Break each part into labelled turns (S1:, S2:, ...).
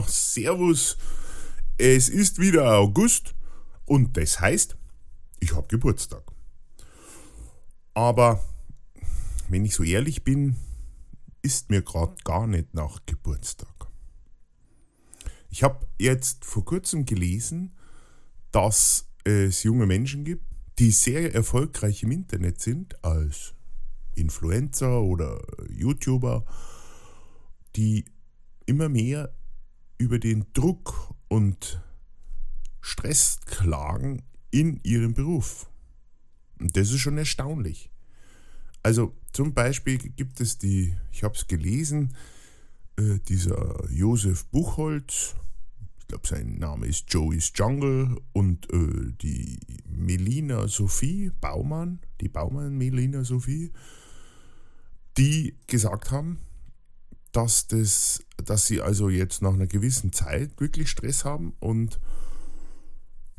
S1: Ja, Servus. Es ist wieder August und das heißt, ich habe Geburtstag. Aber wenn ich so ehrlich bin, ist mir gerade gar nicht nach Geburtstag. Ich habe jetzt vor kurzem gelesen, dass es junge Menschen gibt, die sehr erfolgreich im Internet sind als Influencer oder YouTuber, die immer mehr über den Druck und Stress klagen in ihrem Beruf. Und das ist schon erstaunlich. Also zum Beispiel gibt es die, ich habe es gelesen, äh, dieser Josef Buchholz, ich glaube sein Name ist Joey's Jungle und äh, die Melina Sophie Baumann, die Baumann Melina Sophie, die gesagt haben, dass, das, dass sie also jetzt nach einer gewissen Zeit wirklich Stress haben und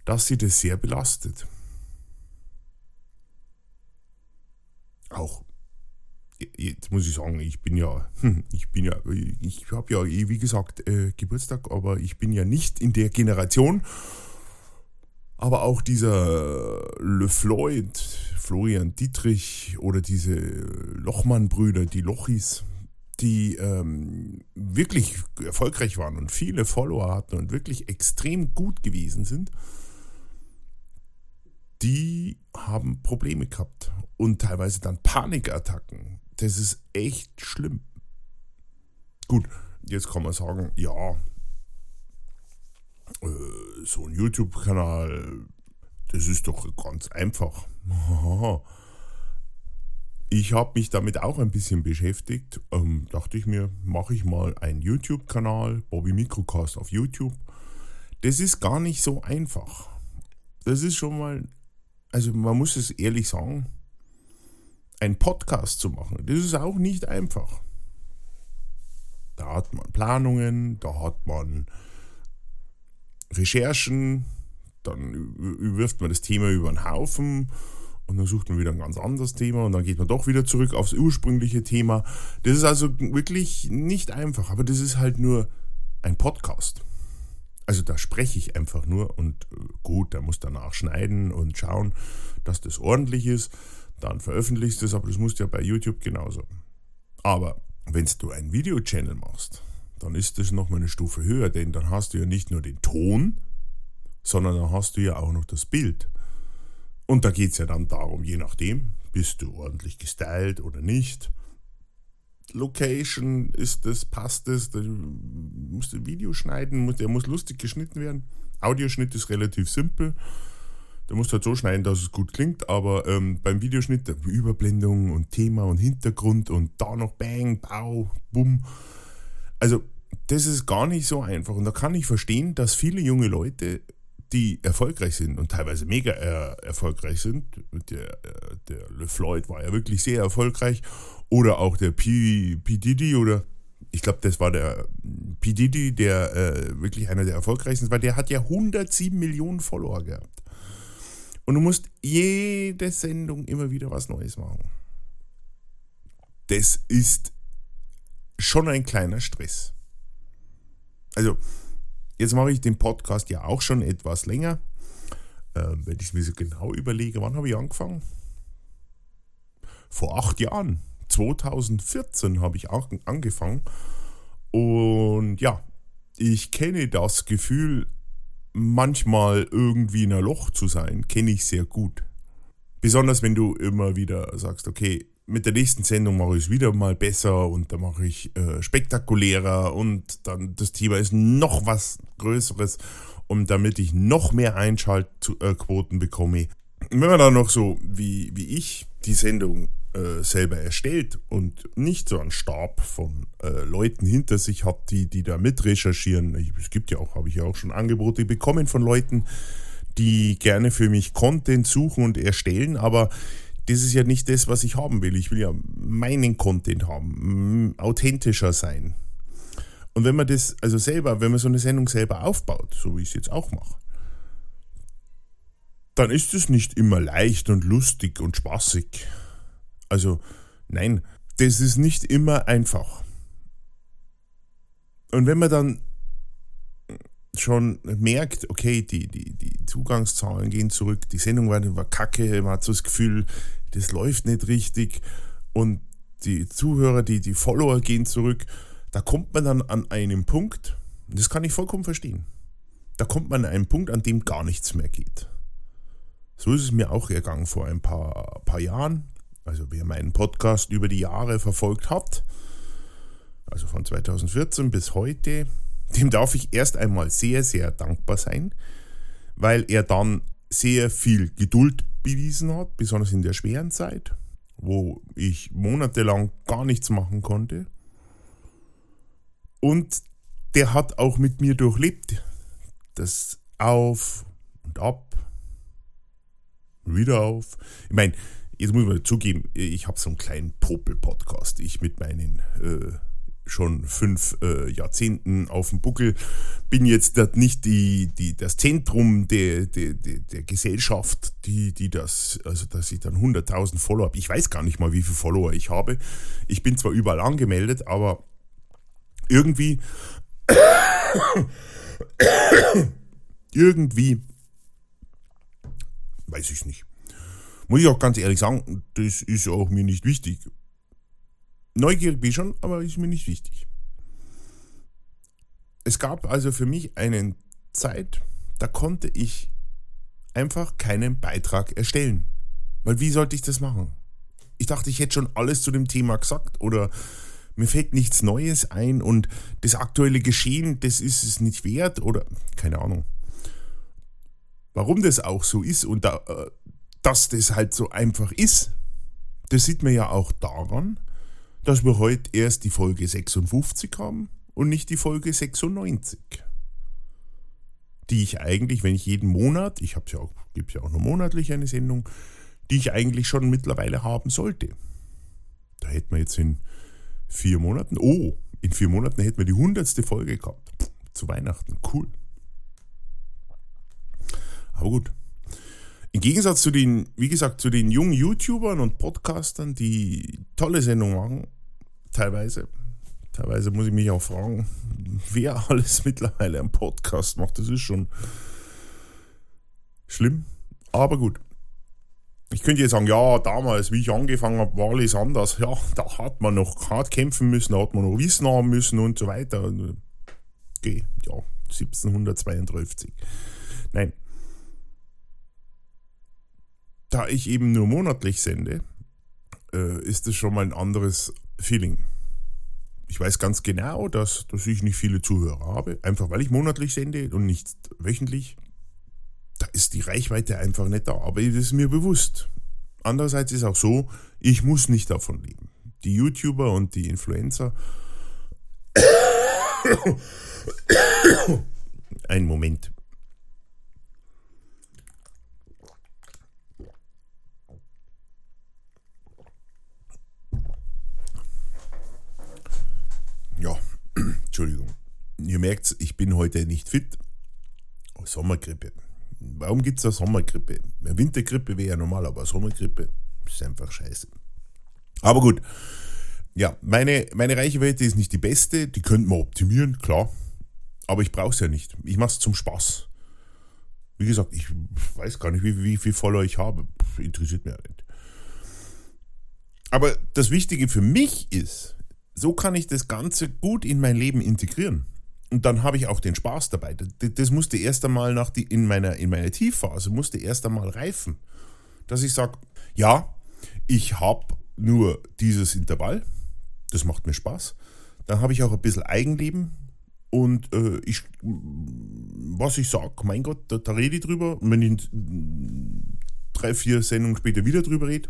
S1: dass sie das sehr belastet. Auch jetzt muss ich sagen, ich bin ja, ich bin ja, ich habe ja, wie gesagt, äh, Geburtstag, aber ich bin ja nicht in der Generation. Aber auch dieser Le Floyd, Florian Dietrich oder diese Lochmann-Brüder, die Lochis, die ähm, wirklich erfolgreich waren und viele Follower hatten und wirklich extrem gut gewesen sind, die haben Probleme gehabt und teilweise dann Panikattacken. Das ist echt schlimm. Gut, jetzt kann man sagen, ja, äh, so ein YouTube-Kanal, das ist doch ganz einfach. Ich habe mich damit auch ein bisschen beschäftigt. Ähm, dachte ich mir, mache ich mal einen YouTube-Kanal, Bobby Microcast auf YouTube. Das ist gar nicht so einfach. Das ist schon mal, also man muss es ehrlich sagen, ein Podcast zu machen, das ist auch nicht einfach. Da hat man Planungen, da hat man Recherchen, dann wirft man das Thema über den Haufen und dann sucht man wieder ein ganz anderes Thema und dann geht man doch wieder zurück aufs ursprüngliche Thema. Das ist also wirklich nicht einfach, aber das ist halt nur ein Podcast. Also da spreche ich einfach nur und äh, gut, der muss danach schneiden und schauen, dass das ordentlich ist. Dann veröffentlichst du es, aber das musst du ja bei YouTube genauso. Aber wenn du einen Video-Channel machst, dann ist das nochmal eine Stufe höher, denn dann hast du ja nicht nur den Ton, sondern dann hast du ja auch noch das Bild. Und da geht es ja dann darum, je nachdem, bist du ordentlich gestylt oder nicht. Location, ist das, passt das, da musst du ein Video schneiden, der muss lustig geschnitten werden. Audioschnitt ist relativ simpel. Der muss halt so schneiden, dass es gut klingt, aber ähm, beim Videoschnitt Überblendung und Thema und Hintergrund und da noch Bang, Bau, Bumm. Also, das ist gar nicht so einfach. Und da kann ich verstehen, dass viele junge Leute die erfolgreich sind und teilweise mega äh, erfolgreich sind. Der, äh, der Le Floyd war ja wirklich sehr erfolgreich. Oder auch der P, P. Diddy oder ich glaube, das war der P. Diddy, der äh, wirklich einer der erfolgreichsten war. Der hat ja 107 Millionen Follower gehabt. Und du musst jede Sendung immer wieder was Neues machen. Das ist schon ein kleiner Stress. Also, Jetzt mache ich den Podcast ja auch schon etwas länger. Ähm, wenn ich es mir so genau überlege, wann habe ich angefangen? Vor acht Jahren. 2014 habe ich auch angefangen. Und ja, ich kenne das Gefühl, manchmal irgendwie in ein Loch zu sein, kenne ich sehr gut. Besonders wenn du immer wieder sagst, okay, mit der nächsten Sendung mache ich es wieder mal besser und dann mache ich äh, spektakulärer und dann das Thema ist noch was Größeres und damit ich noch mehr Einschaltquoten bekomme. wenn man dann noch so wie, wie ich die Sendung äh, selber erstellt und nicht so einen Stab von äh, Leuten hinter sich hat, die, die da mit recherchieren. es gibt ja auch, habe ich ja auch schon Angebote bekommen von Leuten, die gerne für mich Content suchen und erstellen, aber das ist ja nicht das, was ich haben will. Ich will ja meinen Content haben, authentischer sein. Und wenn man das, also selber, wenn man so eine Sendung selber aufbaut, so wie ich es jetzt auch mache, dann ist es nicht immer leicht und lustig und spaßig. Also, nein, das ist nicht immer einfach. Und wenn man dann schon merkt, okay, die, die, die Zugangszahlen gehen zurück, die Sendung war, war kacke, man hat so das Gefühl, das läuft nicht richtig und die Zuhörer, die, die Follower gehen zurück, da kommt man dann an einem Punkt, das kann ich vollkommen verstehen, da kommt man an einen Punkt, an dem gar nichts mehr geht. So ist es mir auch ergangen vor ein paar, paar Jahren. Also wer meinen Podcast über die Jahre verfolgt hat, also von 2014 bis heute, dem darf ich erst einmal sehr, sehr dankbar sein, weil er dann sehr viel Geduld bewiesen hat, besonders in der schweren Zeit, wo ich monatelang gar nichts machen konnte. Und der hat auch mit mir durchlebt, das Auf und Ab, wieder auf. Ich meine, jetzt muss man zugeben, ich habe so einen kleinen Popel-Podcast. Ich mit meinen äh, schon fünf äh, Jahrzehnten auf dem Buckel, bin jetzt nicht die, die, das Zentrum der, der, der Gesellschaft, die, die das, also dass ich dann 100.000 Follower habe. Ich weiß gar nicht mal, wie viele Follower ich habe. Ich bin zwar überall angemeldet, aber irgendwie, irgendwie, weiß ich nicht. Muss ich auch ganz ehrlich sagen, das ist auch mir nicht wichtig. Neugierig bin ich schon, aber ist mir nicht wichtig. Es gab also für mich eine Zeit, da konnte ich einfach keinen Beitrag erstellen. Weil wie sollte ich das machen? Ich dachte, ich hätte schon alles zu dem Thema gesagt oder mir fällt nichts Neues ein und das aktuelle Geschehen, das ist es nicht wert oder keine Ahnung. Warum das auch so ist und da, äh, dass das halt so einfach ist, das sieht man ja auch daran, dass wir heute erst die Folge 56 haben und nicht die Folge 96. Die ich eigentlich, wenn ich jeden Monat, ich habe ja auch, gibt ja auch nur monatlich eine Sendung, die ich eigentlich schon mittlerweile haben sollte. Da hätten wir jetzt in vier Monaten, oh, in vier Monaten hätten wir die hundertste Folge gehabt. Zu Weihnachten, cool. Aber gut. Im Gegensatz zu den, wie gesagt, zu den jungen YouTubern und Podcastern, die tolle Sendungen machen, teilweise. Teilweise muss ich mich auch fragen, wer alles mittlerweile einen Podcast macht. Das ist schon schlimm. Aber gut. Ich könnte jetzt sagen, ja, damals, wie ich angefangen habe, war alles anders. Ja, da hat man noch hart kämpfen müssen, da hat man noch Wissen haben müssen und so weiter. Okay, ja, 1732. Nein, da ich eben nur monatlich sende, äh, ist es schon mal ein anderes Feeling. Ich weiß ganz genau, dass, dass ich nicht viele Zuhörer habe, einfach weil ich monatlich sende und nicht wöchentlich. Da ist die Reichweite einfach nicht da, aber es ist mir bewusst. Andererseits ist auch so, ich muss nicht davon leben. Die YouTuber und die Influencer. Ein Moment. Ja, Entschuldigung. Ihr merkt, ich bin heute nicht fit. Oh, Sommergrippe. Warum gibt es eine Sommergrippe? Wintergrippe wäre ja normal, aber Sommergrippe ist einfach scheiße. Aber gut. Ja, meine, meine Reichweite ist nicht die beste. Die könnte man optimieren, klar. Aber ich brauche es ja nicht. Ich mache es zum Spaß. Wie gesagt, ich weiß gar nicht, wie, wie viel Follower ich habe. Interessiert mich ja nicht. Aber das Wichtige für mich ist, so kann ich das Ganze gut in mein Leben integrieren. Und dann habe ich auch den Spaß dabei. Das musste erst einmal nach die, in, meiner, in meiner Tiefphase, musste erst einmal reifen. Dass ich sage, ja, ich habe nur dieses Intervall, das macht mir Spaß. Dann habe ich auch ein bisschen Eigenleben und äh, ich, was ich sage, mein Gott, da, da rede ich drüber. Und wenn ich drei, vier Sendungen später wieder drüber rede,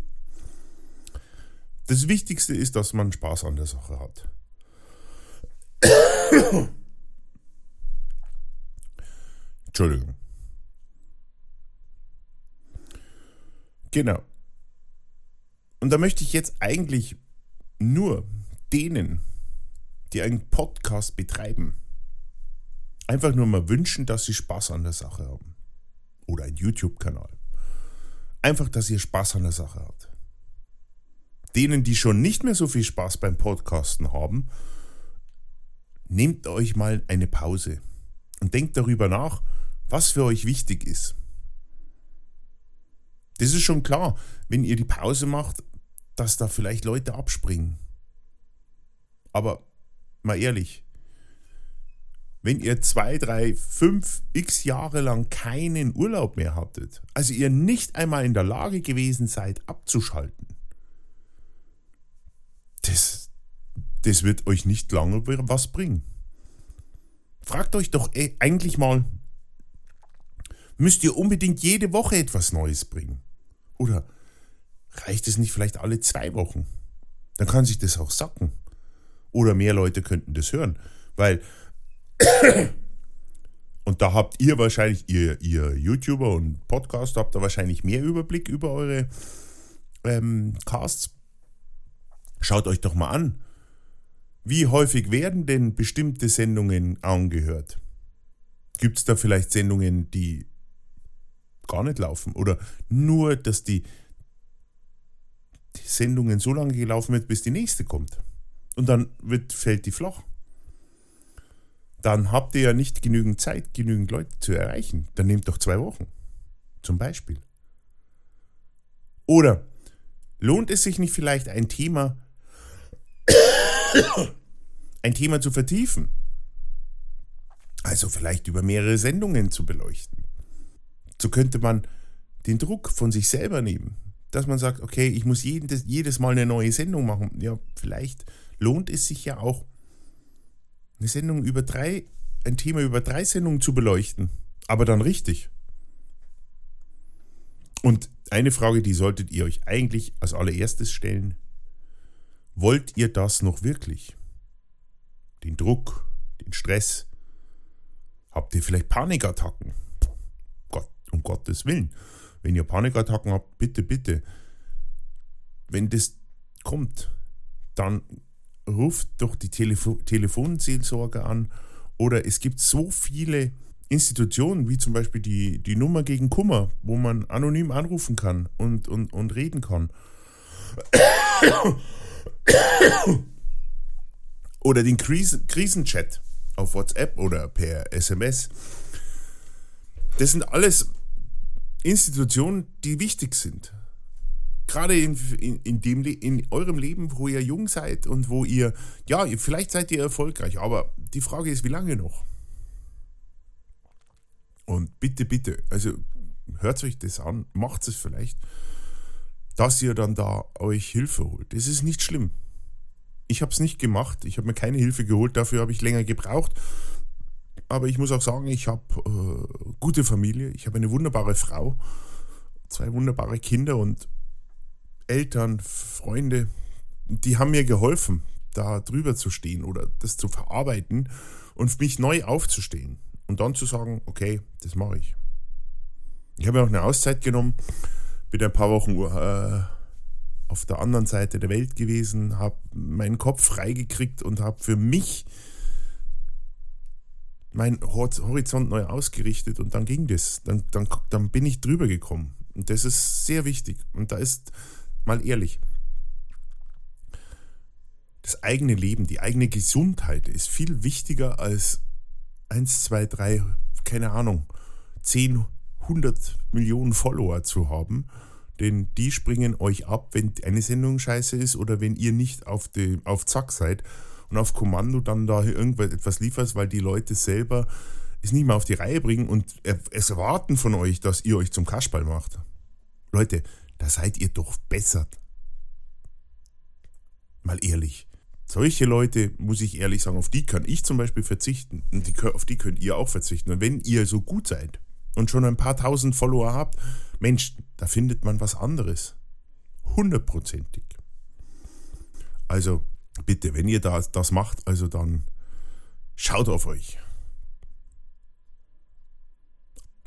S1: das Wichtigste ist, dass man Spaß an der Sache hat. Entschuldigung. Genau. Und da möchte ich jetzt eigentlich nur denen, die einen Podcast betreiben, einfach nur mal wünschen, dass sie Spaß an der Sache haben. Oder einen YouTube-Kanal. Einfach, dass ihr Spaß an der Sache habt denen, die schon nicht mehr so viel Spaß beim Podcasten haben, nehmt euch mal eine Pause und denkt darüber nach, was für euch wichtig ist. Das ist schon klar, wenn ihr die Pause macht, dass da vielleicht Leute abspringen. Aber mal ehrlich, wenn ihr zwei, drei, fünf, x Jahre lang keinen Urlaub mehr hattet, also ihr nicht einmal in der Lage gewesen seid, abzuschalten, das, das wird euch nicht lange was bringen. Fragt euch doch eigentlich mal, müsst ihr unbedingt jede Woche etwas Neues bringen? Oder reicht es nicht vielleicht alle zwei Wochen? Dann kann sich das auch sacken. Oder mehr Leute könnten das hören. Weil, und da habt ihr wahrscheinlich, ihr, ihr YouTuber und Podcast, habt da wahrscheinlich mehr Überblick über eure ähm, Casts. Schaut euch doch mal an, wie häufig werden denn bestimmte Sendungen angehört? Gibt es da vielleicht Sendungen, die gar nicht laufen? Oder nur, dass die, die Sendungen so lange gelaufen wird, bis die nächste kommt? Und dann wird, fällt die flach. Dann habt ihr ja nicht genügend Zeit, genügend Leute zu erreichen. Dann nehmt doch zwei Wochen. Zum Beispiel. Oder lohnt es sich nicht vielleicht ein Thema ein Thema zu vertiefen. Also vielleicht über mehrere Sendungen zu beleuchten. So könnte man den Druck von sich selber nehmen. Dass man sagt, okay, ich muss jedes, jedes Mal eine neue Sendung machen. Ja, vielleicht lohnt es sich ja auch, eine Sendung über drei, ein Thema über drei Sendungen zu beleuchten. Aber dann richtig. Und eine Frage, die solltet ihr euch eigentlich als allererstes stellen. Wollt ihr das noch wirklich? Den Druck, den Stress? Habt ihr vielleicht Panikattacken? Um Gottes Willen. Wenn ihr Panikattacken habt, bitte, bitte. Wenn das kommt, dann ruft doch die Telefo Telefonseelsorge an. Oder es gibt so viele Institutionen, wie zum Beispiel die, die Nummer gegen Kummer, wo man anonym anrufen kann und, und, und reden kann. Oder den Krisen Krisenchat auf WhatsApp oder per SMS. Das sind alles Institutionen, die wichtig sind. Gerade in, in, in, dem, in eurem Leben, wo ihr jung seid und wo ihr, ja, vielleicht seid ihr erfolgreich, aber die Frage ist, wie lange noch? Und bitte, bitte, also hört euch das an, macht es vielleicht dass ihr dann da euch Hilfe holt. Es ist nicht schlimm. Ich habe es nicht gemacht. Ich habe mir keine Hilfe geholt. Dafür habe ich länger gebraucht. Aber ich muss auch sagen, ich habe äh, gute Familie. Ich habe eine wunderbare Frau, zwei wunderbare Kinder und Eltern, Freunde. Die haben mir geholfen, da drüber zu stehen oder das zu verarbeiten und mich neu aufzustehen. Und dann zu sagen, okay, das mache ich. Ich habe mir auch eine Auszeit genommen bin ein paar Wochen äh, auf der anderen Seite der Welt gewesen, habe meinen Kopf freigekriegt und habe für mich meinen Horizont neu ausgerichtet und dann ging das. Dann, dann, dann bin ich drüber gekommen. Und das ist sehr wichtig. Und da ist, mal ehrlich, das eigene Leben, die eigene Gesundheit ist viel wichtiger als 1, 2, 3, keine Ahnung, 10, 100 Millionen Follower zu haben, denn die springen euch ab, wenn eine Sendung scheiße ist oder wenn ihr nicht auf, die, auf Zack seid und auf Kommando dann da irgendetwas liefert, weil die Leute selber es nicht mehr auf die Reihe bringen und es erwarten von euch, dass ihr euch zum Kasperl macht. Leute, da seid ihr doch besser. Mal ehrlich. Solche Leute, muss ich ehrlich sagen, auf die kann ich zum Beispiel verzichten. Und die, auf die könnt ihr auch verzichten. Und wenn ihr so gut seid, und schon ein paar tausend Follower habt, Mensch, da findet man was anderes. Hundertprozentig. Also bitte, wenn ihr das, das macht, also dann schaut auf euch.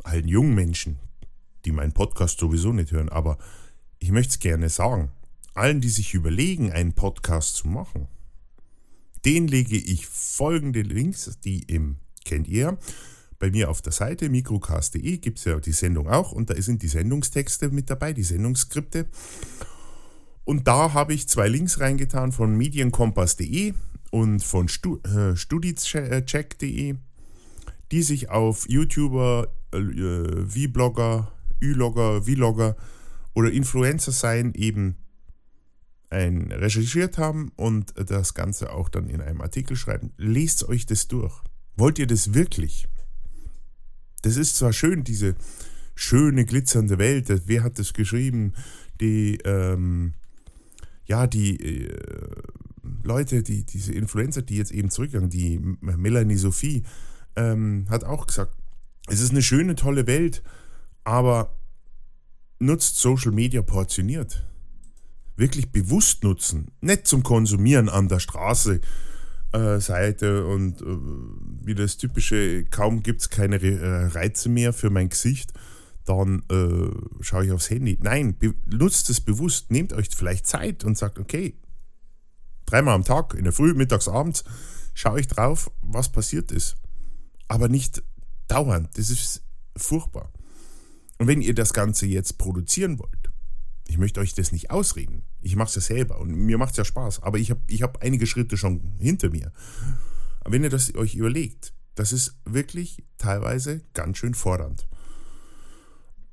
S1: Allen jungen Menschen, die meinen Podcast sowieso nicht hören, aber ich möchte es gerne sagen. Allen, die sich überlegen, einen Podcast zu machen, den lege ich folgende Links, die im, kennt ihr, bei mir auf der Seite mikrocast.de gibt es ja die Sendung auch und da sind die Sendungstexte mit dabei, die Sendungsskripte. Und da habe ich zwei Links reingetan von medienkompass.de und von Stu, äh, studiecheck.de. die sich auf YouTuber, äh, V-Blogger, Ü-Logger, Vlogger oder Influencer sein eben ein recherchiert haben und das Ganze auch dann in einem Artikel schreiben. Lest euch das durch. Wollt ihr das wirklich? Das ist zwar schön, diese schöne, glitzernde Welt. Wer hat das geschrieben? Die, ähm, ja, die äh, Leute, die, diese Influencer, die jetzt eben zurückgegangen, die Melanie Sophie, ähm, hat auch gesagt, es ist eine schöne, tolle Welt, aber nutzt Social Media portioniert wirklich bewusst nutzen. Nicht zum Konsumieren an der Straße. Äh, Seite und äh, wie das typische, kaum gibt es keine äh, Reize mehr für mein Gesicht, dann äh, schaue ich aufs Handy. Nein, nutzt es bewusst, nehmt euch vielleicht Zeit und sagt, okay, dreimal am Tag, in der Früh, mittags, abends, schaue ich drauf, was passiert ist. Aber nicht dauernd, das ist furchtbar. Und wenn ihr das Ganze jetzt produzieren wollt, ich möchte euch das nicht ausreden. Ich mache es ja selber und mir macht es ja Spaß. Aber ich habe ich hab einige Schritte schon hinter mir. Wenn ihr das euch überlegt, das ist wirklich teilweise ganz schön fordernd.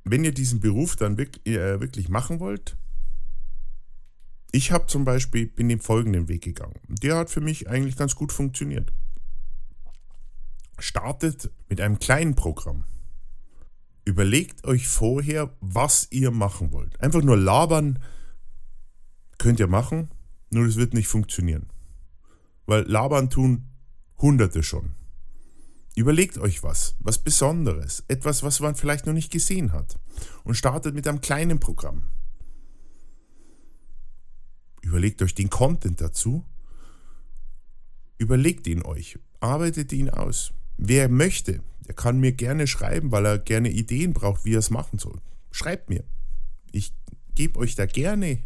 S1: Wenn ihr diesen Beruf dann wirklich, äh, wirklich machen wollt, ich habe zum Beispiel, bin den folgenden Weg gegangen. Der hat für mich eigentlich ganz gut funktioniert. Startet mit einem kleinen Programm. Überlegt euch vorher, was ihr machen wollt. Einfach nur labern könnt ihr machen, nur es wird nicht funktionieren. Weil labern tun Hunderte schon. Überlegt euch was, was Besonderes, etwas, was man vielleicht noch nicht gesehen hat und startet mit einem kleinen Programm. Überlegt euch den Content dazu, überlegt ihn euch, arbeitet ihn aus. Wer möchte, der kann mir gerne schreiben, weil er gerne Ideen braucht, wie er es machen soll. Schreibt mir. Ich gebe euch da gerne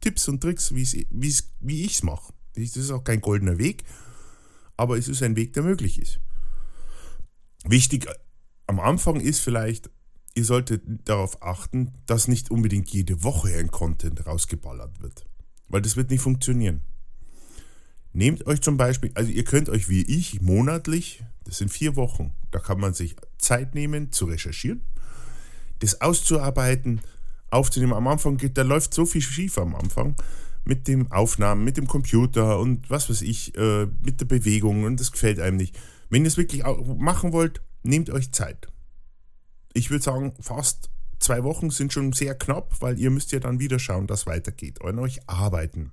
S1: Tipps und Tricks, wie's, wie's, wie ich es mache. Das ist auch kein goldener Weg, aber es ist ein Weg, der möglich ist. Wichtig am Anfang ist vielleicht, ihr solltet darauf achten, dass nicht unbedingt jede Woche ein Content rausgeballert wird. Weil das wird nicht funktionieren. Nehmt euch zum Beispiel, also ihr könnt euch wie ich monatlich, das sind vier Wochen, da kann man sich Zeit nehmen zu recherchieren, das auszuarbeiten, aufzunehmen. Am Anfang geht, da läuft so viel schief am Anfang mit dem Aufnahmen, mit dem Computer und was weiß ich, äh, mit der Bewegung und das gefällt einem nicht. Wenn ihr es wirklich machen wollt, nehmt euch Zeit. Ich würde sagen, fast zwei Wochen sind schon sehr knapp, weil ihr müsst ja dann wieder schauen, dass weitergeht, an euch arbeiten.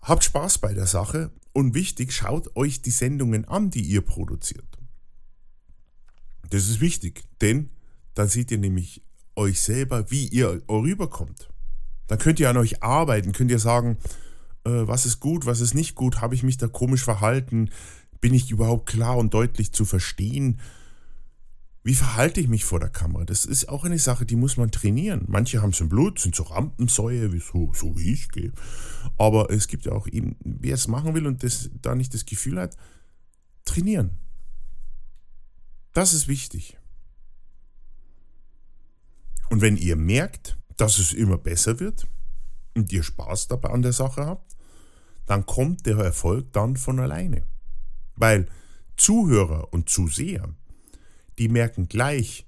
S1: Habt Spaß bei der Sache und wichtig, schaut euch die Sendungen an, die ihr produziert. Das ist wichtig, denn dann seht ihr nämlich euch selber, wie ihr rüberkommt. Dann könnt ihr an euch arbeiten, könnt ihr sagen, äh, was ist gut, was ist nicht gut, habe ich mich da komisch verhalten, bin ich überhaupt klar und deutlich zu verstehen, wie verhalte ich mich vor der Kamera? Das ist auch eine Sache, die muss man trainieren. Manche haben es im Blut, sind so Rampensäue, wie so, so wie ich gehe. Aber es gibt ja auch eben, wer es machen will und das, da nicht das Gefühl hat, trainieren. Das ist wichtig. Und wenn ihr merkt, dass es immer besser wird und ihr Spaß dabei an der Sache habt, dann kommt der Erfolg dann von alleine. Weil Zuhörer und Zuseher die merken gleich,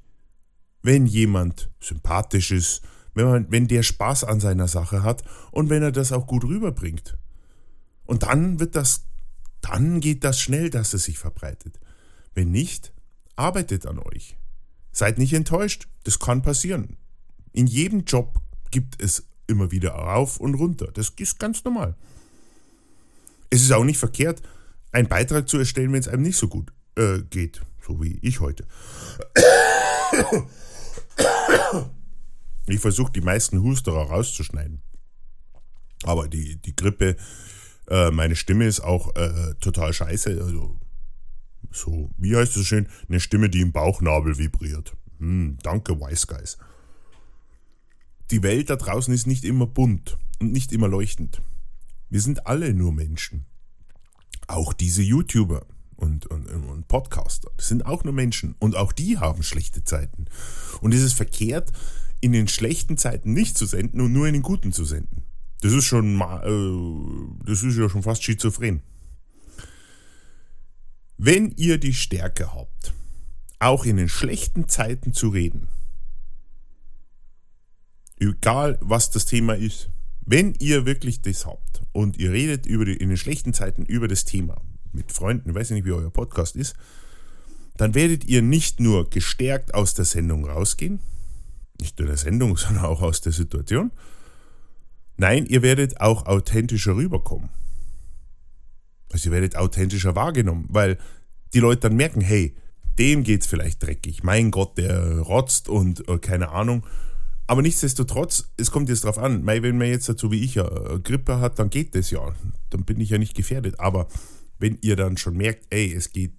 S1: wenn jemand sympathisch ist, wenn, man, wenn der Spaß an seiner Sache hat und wenn er das auch gut rüberbringt. Und dann wird das, dann geht das schnell, dass es sich verbreitet. Wenn nicht, arbeitet an euch. Seid nicht enttäuscht, das kann passieren. In jedem Job gibt es immer wieder rauf und runter. Das ist ganz normal. Es ist auch nicht verkehrt, einen Beitrag zu erstellen, wenn es einem nicht so gut äh, geht. So wie ich heute. Ich versuche die meisten Husterer rauszuschneiden. Aber die, die Grippe, äh, meine Stimme ist auch äh, total scheiße. Also, so, wie heißt es schön? Eine Stimme, die im Bauchnabel vibriert. Hm, danke, Wise Guys. Die Welt da draußen ist nicht immer bunt und nicht immer leuchtend. Wir sind alle nur Menschen. Auch diese YouTuber und, und, und Podcaster. Das sind auch nur Menschen und auch die haben schlechte Zeiten. Und es ist verkehrt, in den schlechten Zeiten nicht zu senden und nur in den guten zu senden. Das ist schon, äh, das ist ja schon fast schizophren. Wenn ihr die Stärke habt, auch in den schlechten Zeiten zu reden, egal was das Thema ist, wenn ihr wirklich das habt und ihr redet über die, in den schlechten Zeiten über das Thema mit Freunden, ich weiß nicht, wie euer Podcast ist, dann werdet ihr nicht nur gestärkt aus der Sendung rausgehen, nicht nur der Sendung, sondern auch aus der Situation. Nein, ihr werdet auch authentischer rüberkommen. Also ihr werdet authentischer wahrgenommen, weil die Leute dann merken, hey, dem geht's vielleicht dreckig. Mein Gott, der rotzt und äh, keine Ahnung. Aber nichtsdestotrotz, es kommt jetzt drauf an. Wenn man jetzt dazu wie ich ja äh, Grippe hat, dann geht das ja. Dann bin ich ja nicht gefährdet. Aber wenn ihr dann schon merkt, ey, es geht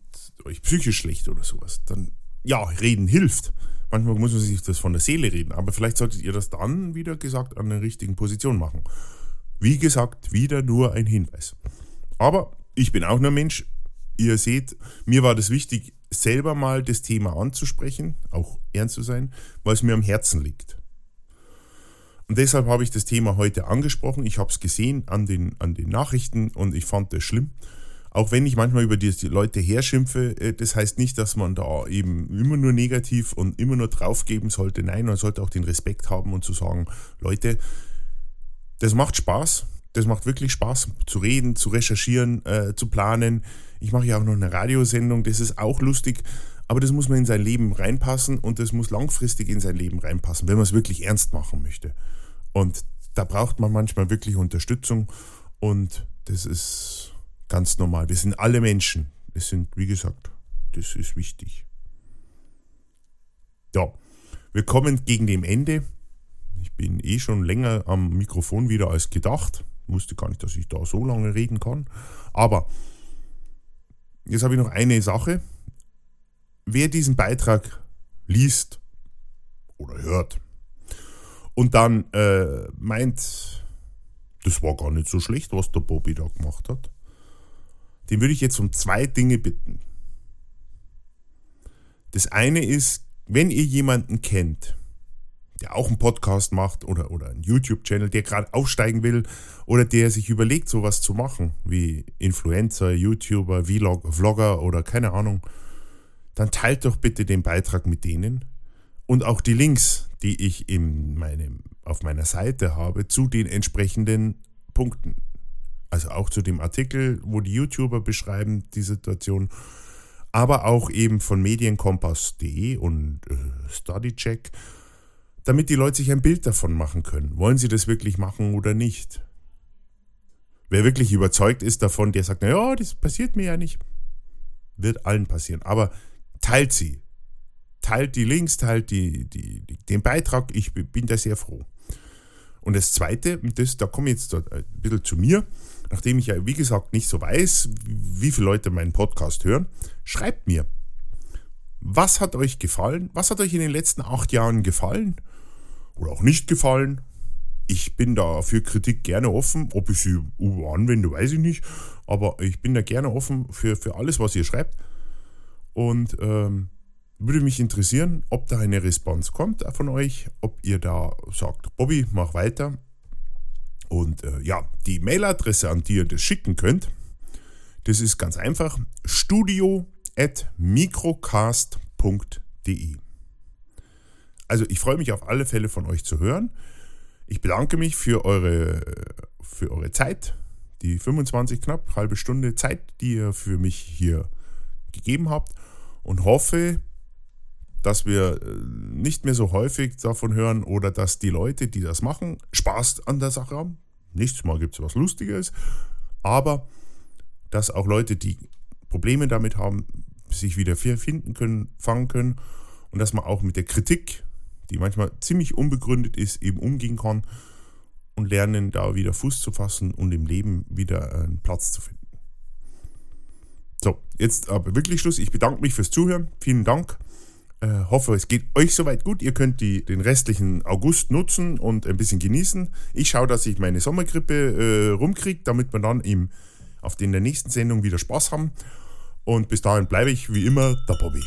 S1: euch psychisch schlecht oder sowas, dann ja, reden hilft. Manchmal muss man sich das von der Seele reden, aber vielleicht solltet ihr das dann, wieder gesagt, an der richtigen Position machen. Wie gesagt, wieder nur ein Hinweis. Aber ich bin auch nur Mensch. Ihr seht, mir war das wichtig, selber mal das Thema anzusprechen, auch ernst zu sein, weil es mir am Herzen liegt. Und deshalb habe ich das Thema heute angesprochen. Ich habe es gesehen an den, an den Nachrichten und ich fand das schlimm. Auch wenn ich manchmal über die Leute herschimpfe, äh, das heißt nicht, dass man da eben immer nur negativ und immer nur draufgeben sollte. Nein, man sollte auch den Respekt haben und zu sagen, Leute, das macht Spaß. Das macht wirklich Spaß zu reden, zu recherchieren, äh, zu planen. Ich mache ja auch noch eine Radiosendung, das ist auch lustig, aber das muss man in sein Leben reinpassen und das muss langfristig in sein Leben reinpassen, wenn man es wirklich ernst machen möchte. Und da braucht man manchmal wirklich Unterstützung und das ist Ganz normal. Wir sind alle Menschen. Es sind, wie gesagt, das ist wichtig. Ja, wir kommen gegen dem Ende. Ich bin eh schon länger am Mikrofon wieder als gedacht. Wusste gar nicht, dass ich da so lange reden kann. Aber jetzt habe ich noch eine Sache. Wer diesen Beitrag liest oder hört und dann äh, meint, das war gar nicht so schlecht, was der Bobby da gemacht hat, den würde ich jetzt um zwei Dinge bitten. Das eine ist, wenn ihr jemanden kennt, der auch einen Podcast macht oder, oder einen YouTube-Channel, der gerade aufsteigen will oder der sich überlegt, sowas zu machen, wie Influencer, YouTuber, Vlog, Vlogger oder keine Ahnung, dann teilt doch bitte den Beitrag mit denen und auch die Links, die ich in meinem, auf meiner Seite habe, zu den entsprechenden Punkten also auch zu dem Artikel, wo die YouTuber beschreiben die Situation, aber auch eben von medienkompass.de und äh, StudyCheck, damit die Leute sich ein Bild davon machen können. Wollen sie das wirklich machen oder nicht? Wer wirklich überzeugt ist davon, der sagt, naja, das passiert mir ja nicht. Wird allen passieren. Aber teilt sie. Teilt die Links, teilt die, die, die den Beitrag. Ich bin da sehr froh. Und das Zweite, das, da komme ich jetzt ein bisschen zu mir, nachdem ich ja, wie gesagt, nicht so weiß, wie viele Leute meinen Podcast hören, schreibt mir. Was hat euch gefallen? Was hat euch in den letzten acht Jahren gefallen? Oder auch nicht gefallen? Ich bin da für Kritik gerne offen. Ob ich sie anwende, weiß ich nicht. Aber ich bin da gerne offen für, für alles, was ihr schreibt. Und ähm, würde mich interessieren, ob da eine Response kommt von euch, ob ihr da sagt, Bobby, mach weiter. Und äh, ja, die Mailadresse, an die ihr das schicken könnt, das ist ganz einfach studio.microcast.de. Also ich freue mich auf alle Fälle von euch zu hören. Ich bedanke mich für eure, für eure Zeit, die 25 knapp, halbe Stunde Zeit, die ihr für mich hier gegeben habt und hoffe, dass wir äh, nicht mehr so häufig davon hören oder dass die Leute, die das machen, Spaß an der Sache haben. Nächstes Mal gibt es was Lustiges, aber dass auch Leute, die Probleme damit haben, sich wieder finden können, fangen können und dass man auch mit der Kritik, die manchmal ziemlich unbegründet ist, eben umgehen kann und lernen, da wieder Fuß zu fassen und im Leben wieder einen Platz zu finden. So, jetzt aber wirklich Schluss. Ich bedanke mich fürs Zuhören. Vielen Dank. Äh, hoffe, es geht euch soweit gut. Ihr könnt die, den restlichen August nutzen und ein bisschen genießen. Ich schaue, dass ich meine Sommergrippe äh, rumkriege, damit wir dann im, auf den der nächsten Sendung wieder Spaß haben. Und bis dahin bleibe ich wie immer der Bobby.